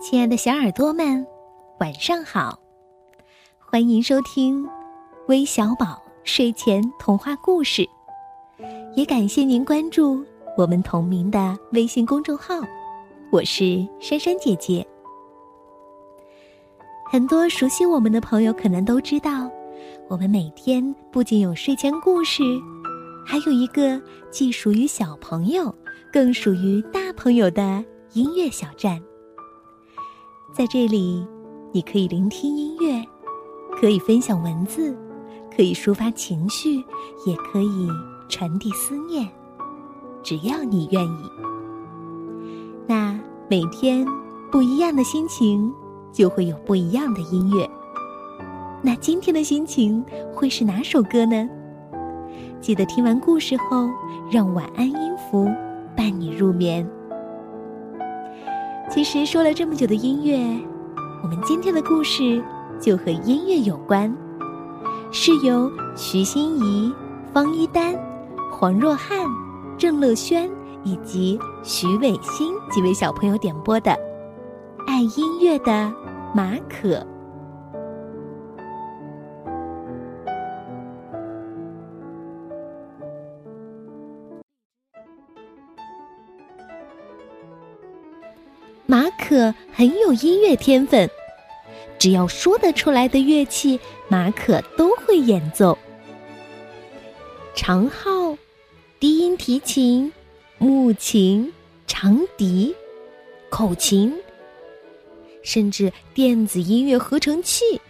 亲爱的小耳朵们，晚上好！欢迎收听微小宝睡前童话故事，也感谢您关注我们同名的微信公众号。我是珊珊姐姐。很多熟悉我们的朋友可能都知道，我们每天不仅有睡前故事，还有一个既属于小朋友，更属于大朋友的音乐小站。在这里，你可以聆听音乐，可以分享文字，可以抒发情绪，也可以传递思念，只要你愿意。那每天不一样的心情，就会有不一样的音乐。那今天的心情会是哪首歌呢？记得听完故事后，让晚安音符伴你入眠。其实说了这么久的音乐，我们今天的故事就和音乐有关，是由徐欣怡、方一丹、黄若翰、郑乐轩以及徐伟新几位小朋友点播的《爱音乐的马可》。马可很有音乐天分，只要说得出来的乐器，马可都会演奏。长号、低音提琴、木琴、长笛、口琴，甚至电子音乐合成器。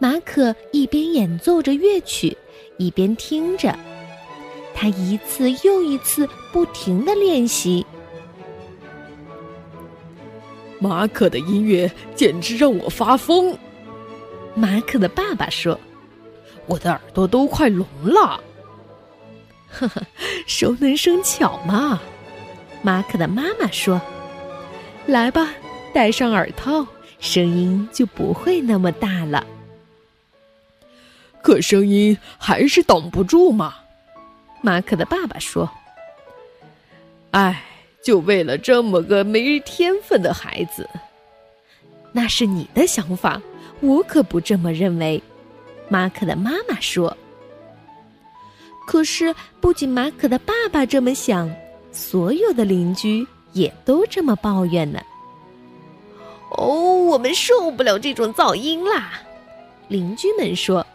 马可一边演奏着乐曲，一边听着，他一次又一次不停的练习。马可的音乐简直让我发疯。马可的爸爸说：“我的耳朵都快聋了。”呵呵，熟能生巧嘛。马可的妈妈说：“来吧，戴上耳套，声音就不会那么大了。”可声音还是挡不住嘛。马可的爸爸说：“哎。”就为了这么个没天分的孩子，那是你的想法，我可不这么认为。马可的妈妈说。可是，不仅马可的爸爸这么想，所有的邻居也都这么抱怨呢。哦，我们受不了这种噪音啦！邻居们说。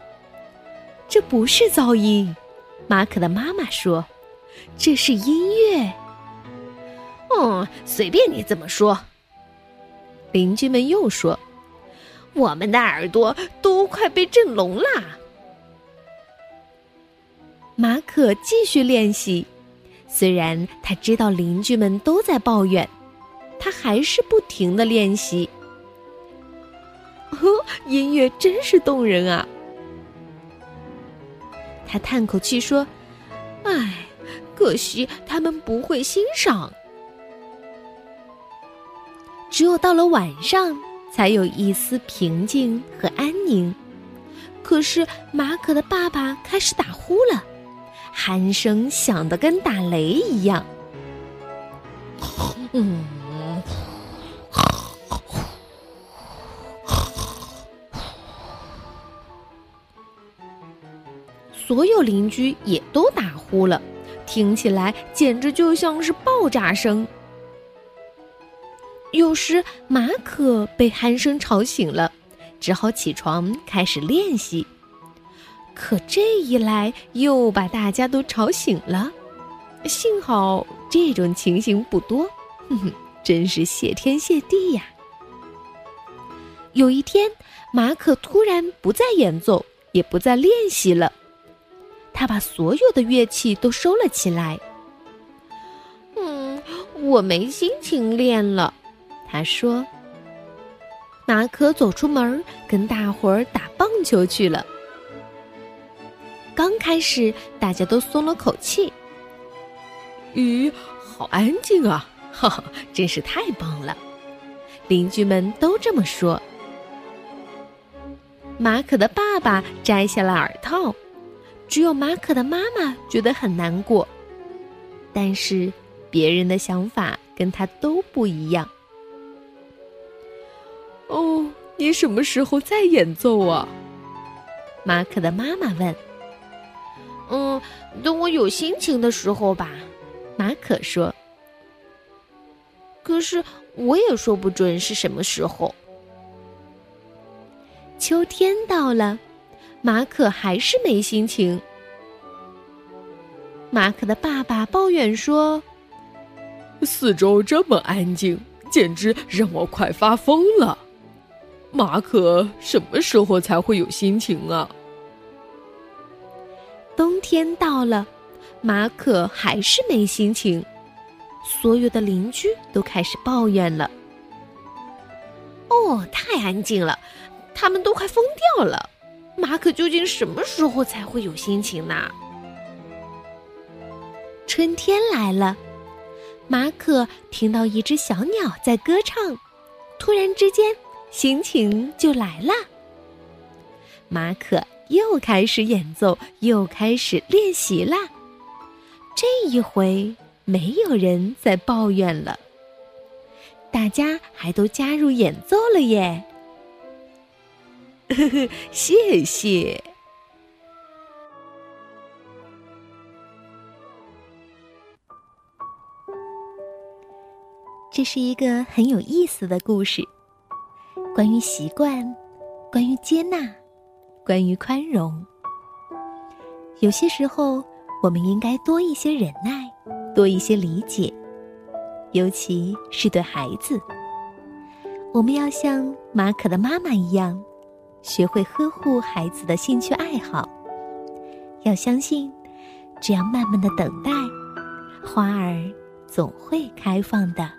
这不是噪音，马可的妈妈说，这是音乐。嗯，随便你怎么说。邻居们又说：“我们的耳朵都快被震聋啦。”马可继续练习，虽然他知道邻居们都在抱怨，他还是不停的练习。呵，音乐真是动人啊！他叹口气说：“唉，可惜他们不会欣赏。”只有到了晚上，才有一丝平静和安宁。可是马可的爸爸开始打呼了，鼾声响得跟打雷一样。所有邻居也都打呼了，听起来简直就像是爆炸声。有时马可被鼾声吵醒了，只好起床开始练习。可这一来又把大家都吵醒了。幸好这种情形不多，哼哼，真是谢天谢地呀！有一天，马可突然不再演奏，也不再练习了，他把所有的乐器都收了起来。嗯，我没心情练了。他说：“马可走出门，跟大伙儿打棒球去了。刚开始，大家都松了口气。咦，好安静啊！哈哈，真是太棒了！邻居们都这么说。马可的爸爸摘下了耳套，只有马可的妈妈觉得很难过。但是，别人的想法跟他都不一样。”你什么时候再演奏啊？马可的妈妈问。嗯，等我有心情的时候吧。马可说。可是我也说不准是什么时候。秋天到了，马可还是没心情。马可的爸爸抱怨说：“四周这么安静，简直让我快发疯了。马可什么时候才会有心情啊？”冬天到了，马可还是没心情。所有的邻居都开始抱怨了。哦，太安静了，他们都快疯掉了。马可究竟什么时候才会有心情呢？春天来了，马可听到一只小鸟在歌唱，突然之间心情就来了。马可又开始演奏，又开始练习啦。这一回。没有人再抱怨了，大家还都加入演奏了耶！呵呵，谢谢。这是一个很有意思的故事，关于习惯，关于接纳，关于宽容。有些时候，我们应该多一些忍耐。多一些理解，尤其是对孩子，我们要像马可的妈妈一样，学会呵护孩子的兴趣爱好。要相信，这样慢慢的等待，花儿总会开放的。